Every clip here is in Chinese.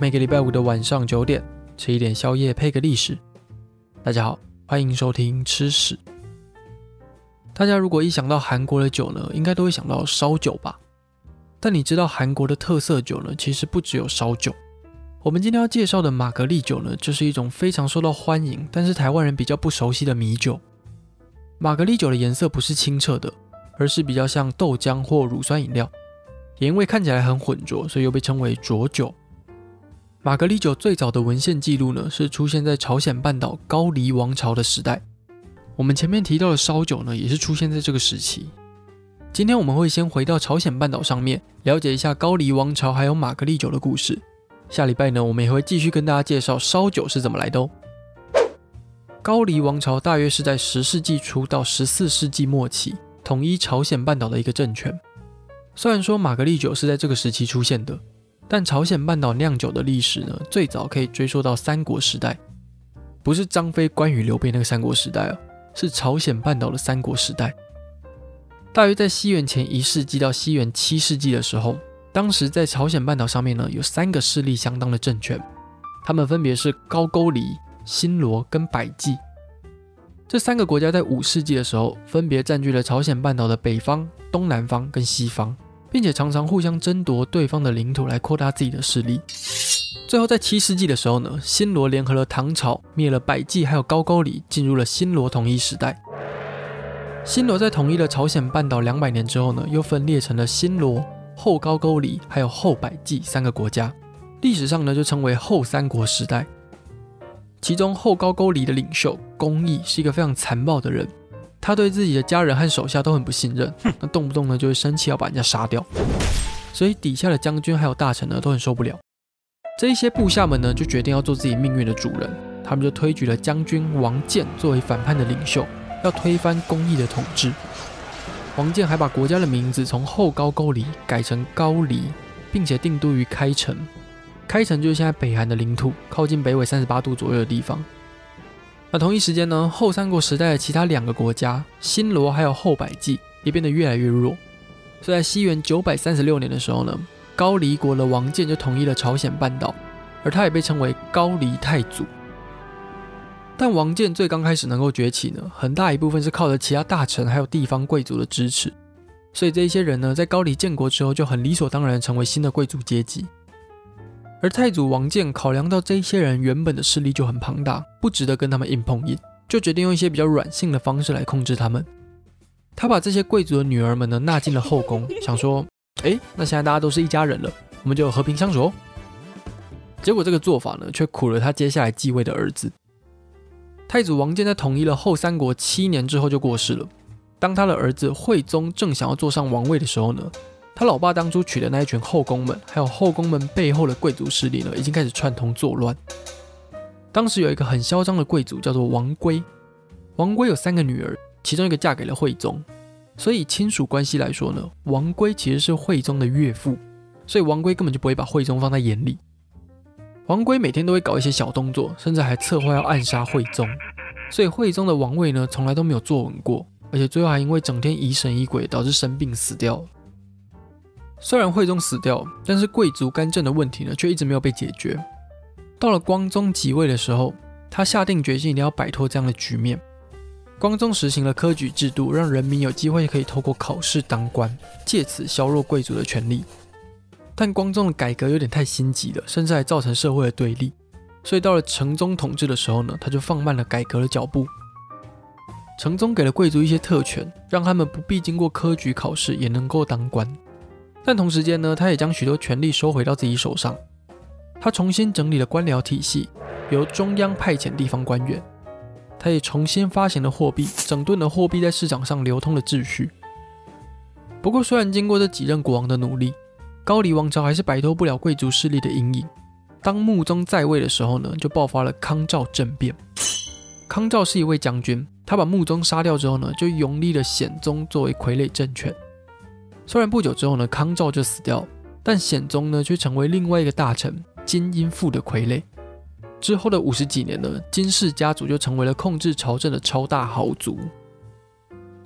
每个礼拜五的晚上九点，吃一点宵夜配个历史。大家好，欢迎收听吃屎。大家如果一想到韩国的酒呢，应该都会想到烧酒吧。但你知道韩国的特色酒呢，其实不只有烧酒。我们今天要介绍的玛格丽酒呢，就是一种非常受到欢迎，但是台湾人比较不熟悉的米酒。玛格丽酒的颜色不是清澈的，而是比较像豆浆或乳酸饮料，也因为看起来很浑浊，所以又被称为浊酒。玛格丽酒最早的文献记录呢，是出现在朝鲜半岛高丽王朝的时代。我们前面提到的烧酒呢，也是出现在这个时期。今天我们会先回到朝鲜半岛上面，了解一下高丽王朝还有玛格丽酒的故事。下礼拜呢，我们也会继续跟大家介绍烧酒是怎么来的哦。高丽王朝大约是在十世纪初到十四世纪末期统一朝鲜半岛的一个政权。虽然说玛格丽酒是在这个时期出现的，但朝鲜半岛酿酒的历史呢，最早可以追溯到三国时代，不是张飞、关羽、刘备那个三国时代啊，是朝鲜半岛的三国时代。大约在西元前一世纪到西元七世纪的时候，当时在朝鲜半岛上面呢，有三个势力相当的政权，他们分别是高句丽、新罗跟百济。这三个国家在五世纪的时候，分别占据了朝鲜半岛的北方、东南方跟西方，并且常常互相争夺对方的领土来扩大自己的势力。最后在七世纪的时候呢，新罗联合了唐朝，灭了百济还有高句丽，进入了新罗统一时代。新罗在统一了朝鲜半岛两百年之后呢，又分裂成了新罗、后高句丽还有后百济三个国家。历史上呢，就称为后三国时代。其中后高句丽的领袖公义是一个非常残暴的人，他对自己的家人和手下都很不信任，那动不动呢就会生气要把人家杀掉，所以底下的将军还有大臣呢都很受不了。这一些部下们呢就决定要做自己命运的主人，他们就推举了将军王建作为反叛的领袖。要推翻公义的统治，王建还把国家的名字从后高句丽改成高丽，并且定都于开城。开城就是现在北韩的领土，靠近北纬三十八度左右的地方。那同一时间呢，后三国时代的其他两个国家新罗还有后百济也变得越来越弱。所以在西元九百三十六年的时候呢，高丽国的王建就统一了朝鲜半岛，而他也被称为高丽太祖。但王建最刚开始能够崛起呢，很大一部分是靠着其他大臣还有地方贵族的支持，所以这一些人呢，在高丽建国之后就很理所当然成为新的贵族阶级。而太祖王建考量到这些人原本的势力就很庞大，不值得跟他们硬碰硬，就决定用一些比较软性的方式来控制他们。他把这些贵族的女儿们呢纳进了后宫，想说，哎，那现在大家都是一家人了，我们就和平相处哦。结果这个做法呢，却苦了他接下来继位的儿子。太祖王建在统一了后三国七年之后就过世了。当他的儿子惠宗正想要坐上王位的时候呢，他老爸当初娶的那一群后宫们，还有后宫们背后的贵族势力呢，已经开始串通作乱。当时有一个很嚣张的贵族叫做王圭，王圭有三个女儿，其中一个嫁给了惠宗，所以亲属关系来说呢，王圭其实是惠宗的岳父，所以王圭根本就不会把惠宗放在眼里。王圭每天都会搞一些小动作，甚至还策划要暗杀惠宗，所以惠宗的王位呢，从来都没有坐稳过，而且最后还因为整天疑神疑鬼，导致生病死掉。虽然惠宗死掉，但是贵族干政的问题呢，却一直没有被解决。到了光宗即位的时候，他下定决心一定要摆脱这样的局面。光宗实行了科举制度，让人民有机会可以透过考试当官，借此削弱贵族的权力。但光宗的改革有点太心急了，甚至还造成社会的对立，所以到了成宗统治的时候呢，他就放慢了改革的脚步。成宗给了贵族一些特权，让他们不必经过科举考试也能够当官。但同时间呢，他也将许多权力收回到自己手上。他重新整理了官僚体系，由中央派遣地方官员。他也重新发行了货币，整顿了货币在市场上流通的秩序。不过，虽然经过这几任国王的努力，高丽王朝还是摆脱不了贵族势力的阴影，当穆宗在位的时候呢，就爆发了康赵政变。康赵是一位将军，他把穆宗杀掉之后呢，就拥立了显宗作为傀儡政权。虽然不久之后呢，康照就死掉，但显宗呢却成为另外一个大臣金英父的傀儡。之后的五十几年呢，金氏家族就成为了控制朝政的超大豪族。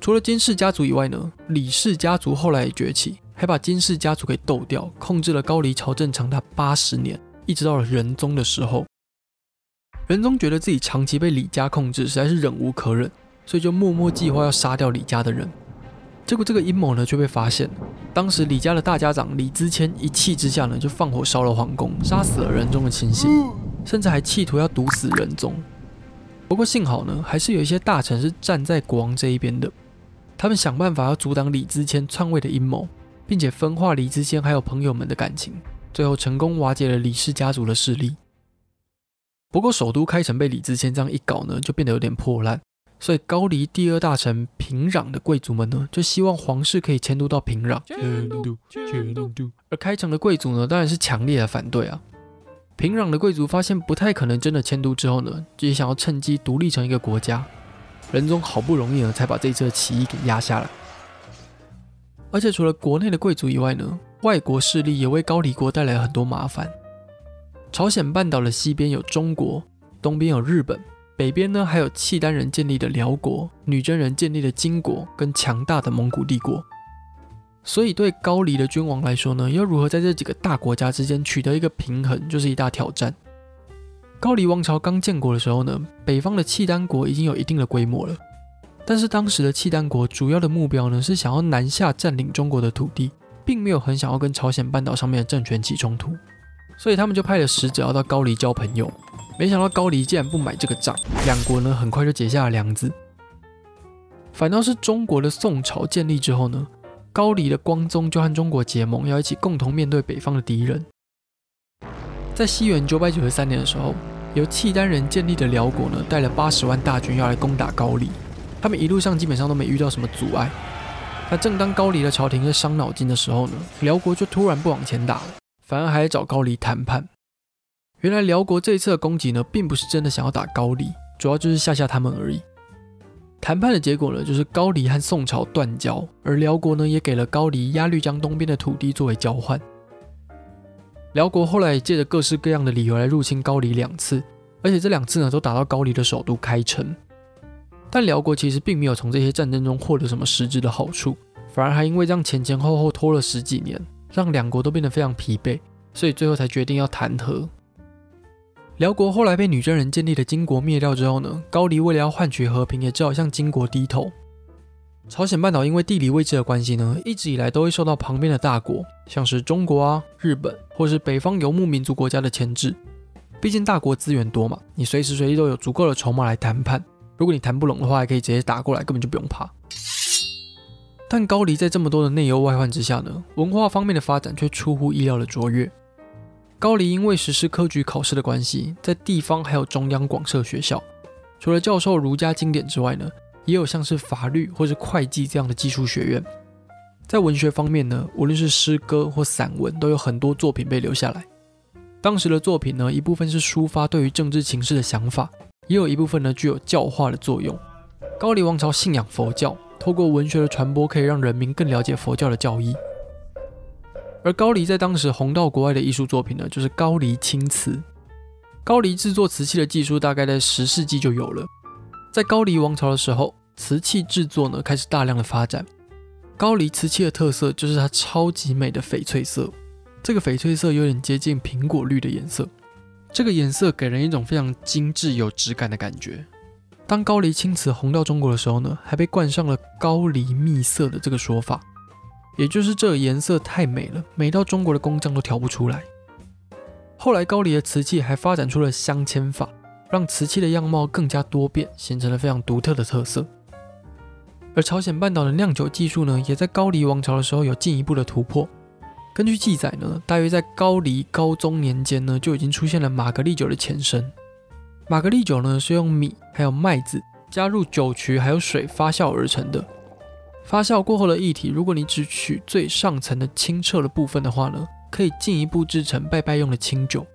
除了金氏家族以外呢，李氏家族后来也崛起，还把金氏家族给斗掉，控制了高丽朝政长达八十年，一直到了仁宗的时候。仁宗觉得自己长期被李家控制，实在是忍无可忍，所以就默默计划要杀掉李家的人。结果这个阴谋呢，就被发现。当时李家的大家长李之谦一气之下呢，就放火烧了皇宫，杀死了仁宗的亲信，甚至还企图要毒死仁宗。不过幸好呢，还是有一些大臣是站在国王这一边的，他们想办法要阻挡李之谦篡位的阴谋，并且分化李之谦还有朋友们的感情，最后成功瓦解了李氏家族的势力。不过，首都开城被李之谦这样一搞呢，就变得有点破烂。所以，高丽第二大臣平壤的贵族们呢，就希望皇室可以迁都到平壤。迁都，迁都。而开城的贵族呢，当然是强烈的反对啊。平壤的贵族发现不太可能真的迁都之后呢，就也想要趁机独立成一个国家。仁宗好不容易呢，才把这一次的起义给压下来。而且，除了国内的贵族以外呢，外国势力也为高丽国带来了很多麻烦。朝鲜半岛的西边有中国，东边有日本，北边呢还有契丹人建立的辽国、女真人建立的金国跟强大的蒙古帝国。所以对高丽的君王来说呢，要如何在这几个大国家之间取得一个平衡，就是一大挑战。高丽王朝刚建国的时候呢，北方的契丹国已经有一定的规模了，但是当时的契丹国主要的目标呢是想要南下占领中国的土地，并没有很想要跟朝鲜半岛上面的政权起冲突。所以他们就派了使者要到高丽交朋友，没想到高丽竟然不买这个账，两国呢很快就结下了梁子。反倒是中国的宋朝建立之后呢，高丽的光宗就和中国结盟，要一起共同面对北方的敌人。在西元九百九十三年的时候，由契丹人建立的辽国呢，带了八十万大军要来攻打高丽，他们一路上基本上都没遇到什么阻碍。那正当高丽的朝廷在伤脑筋的时候呢，辽国就突然不往前打了。反而还找高丽谈判。原来辽国这一次的攻击呢，并不是真的想要打高丽，主要就是吓吓他们而已。谈判的结果呢，就是高丽和宋朝断交，而辽国呢，也给了高丽鸭绿江东边的土地作为交换。辽国后来借着各式各样的理由来入侵高丽两次，而且这两次呢，都打到高丽的首都开城。但辽国其实并没有从这些战争中获得什么实质的好处，反而还因为这样前前后后拖了十几年。让两国都变得非常疲惫，所以最后才决定要谈和。辽国后来被女真人建立的金国灭掉之后呢，高丽为了要换取和平，也只好向金国低头。朝鲜半岛因为地理位置的关系呢，一直以来都会受到旁边的大国，像是中国啊、日本或是北方游牧民族国家的牵制。毕竟大国资源多嘛，你随时随地都有足够的筹码来谈判。如果你谈不拢的话，还可以直接打过来，根本就不用怕。但高丽在这么多的内忧外患之下呢，文化方面的发展却出乎意料的卓越。高丽因为实施科举考试的关系，在地方还有中央广设学校，除了教授儒家经典之外呢，也有像是法律或是会计这样的技术学院。在文学方面呢，无论是诗歌或散文，都有很多作品被留下来。当时的作品呢，一部分是抒发对于政治情势的想法，也有一部分呢具有教化的作用。高丽王朝信仰佛教。透过文学的传播，可以让人民更了解佛教的教义。而高丽在当时红到国外的艺术作品呢，就是高丽青瓷。高丽制作瓷器的技术大概在十世纪就有了。在高丽王朝的时候，瓷器制作呢开始大量的发展。高丽瓷器的特色就是它超级美的翡翠色，这个翡翠色有点接近苹果绿的颜色，这个颜色给人一种非常精致有质感的感觉。当高丽青瓷红到中国的时候呢，还被冠上了“高丽蜜色”的这个说法，也就是这颜色太美了，美到中国的工匠都调不出来。后来高丽的瓷器还发展出了镶嵌法，让瓷器的样貌更加多变，形成了非常独特的特色。而朝鲜半岛的酿酒技术呢，也在高丽王朝的时候有进一步的突破。根据记载呢，大约在高丽高宗年间呢，就已经出现了玛格丽酒的前身。玛格丽酒呢，是用米还有麦子加入酒曲还有水发酵而成的。发酵过后的液体，如果你只取最上层的清澈的部分的话呢，可以进一步制成拜拜用的清酒。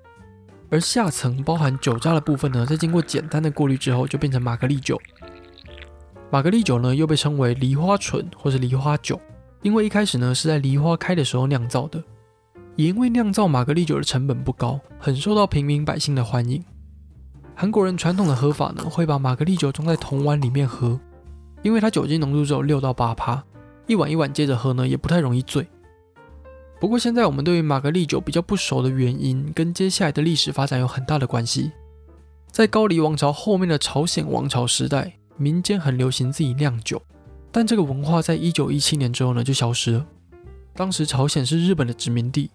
而下层包含酒渣的部分呢，在经过简单的过滤之后，就变成玛格丽酒。玛格丽酒呢，又被称为梨花醇或是梨花酒，因为一开始呢是在梨花开的时候酿造的，也因为酿造玛格丽酒的成本不高，很受到平民百姓的欢迎。韩国人传统的喝法呢，会把玛格丽酒装在铜碗里面喝，因为它酒精浓度只有六到八趴，一碗一碗接着喝呢，也不太容易醉。不过现在我们对于玛格丽酒比较不熟的原因，跟接下来的历史发展有很大的关系。在高丽王朝后面的朝鲜王朝时代，民间很流行自己酿酒，但这个文化在一九一七年之后呢就消失了。当时朝鲜是日本的殖民地，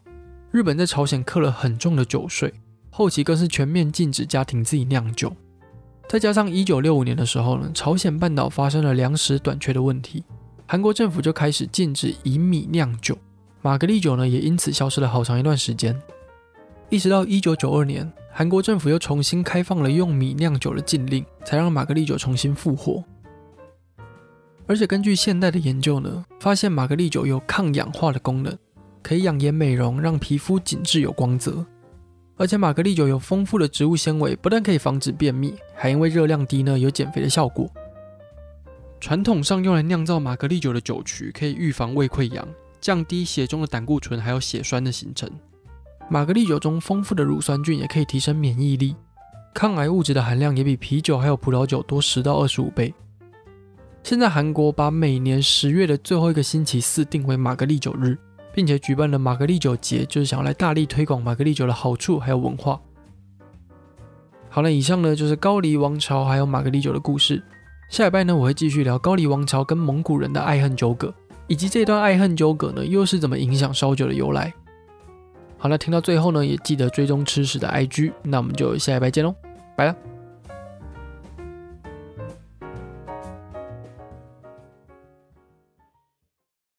日本在朝鲜课了很重的酒税，后期更是全面禁止家庭自己酿酒。再加上一九六五年的时候呢，朝鲜半岛发生了粮食短缺的问题，韩国政府就开始禁止以米酿酒。玛格丽酒呢，也因此消失了好长一段时间，一直到一九九二年，韩国政府又重新开放了用米酿酒的禁令，才让玛格丽酒重新复活。而且根据现代的研究呢，发现玛格丽酒有抗氧化的功能，可以养颜美容，让皮肤紧致有光泽。而且玛格丽酒有丰富的植物纤维，不但可以防止便秘，还因为热量低呢，有减肥的效果。传统上用来酿造玛格丽酒的酒曲，可以预防胃溃疡。降低血中的胆固醇，还有血栓的形成。玛格丽酒中丰富的乳酸菌也可以提升免疫力，抗癌物质的含量也比啤酒还有葡萄酒多十到二十五倍。现在韩国把每年十月的最后一个星期四定为玛格丽酒日，并且举办了玛格丽酒节，就是想要来大力推广玛格丽酒的好处还有文化。好了，以上呢就是高丽王朝还有玛格丽酒的故事。下礼拜呢，我会继续聊高丽王朝跟蒙古人的爱恨纠葛。以及这段爱恨纠葛呢，又是怎么影响烧酒的由来？好了，听到最后呢，也记得追踪吃屎的 IG，那我们就下礼拜见喽，拜了。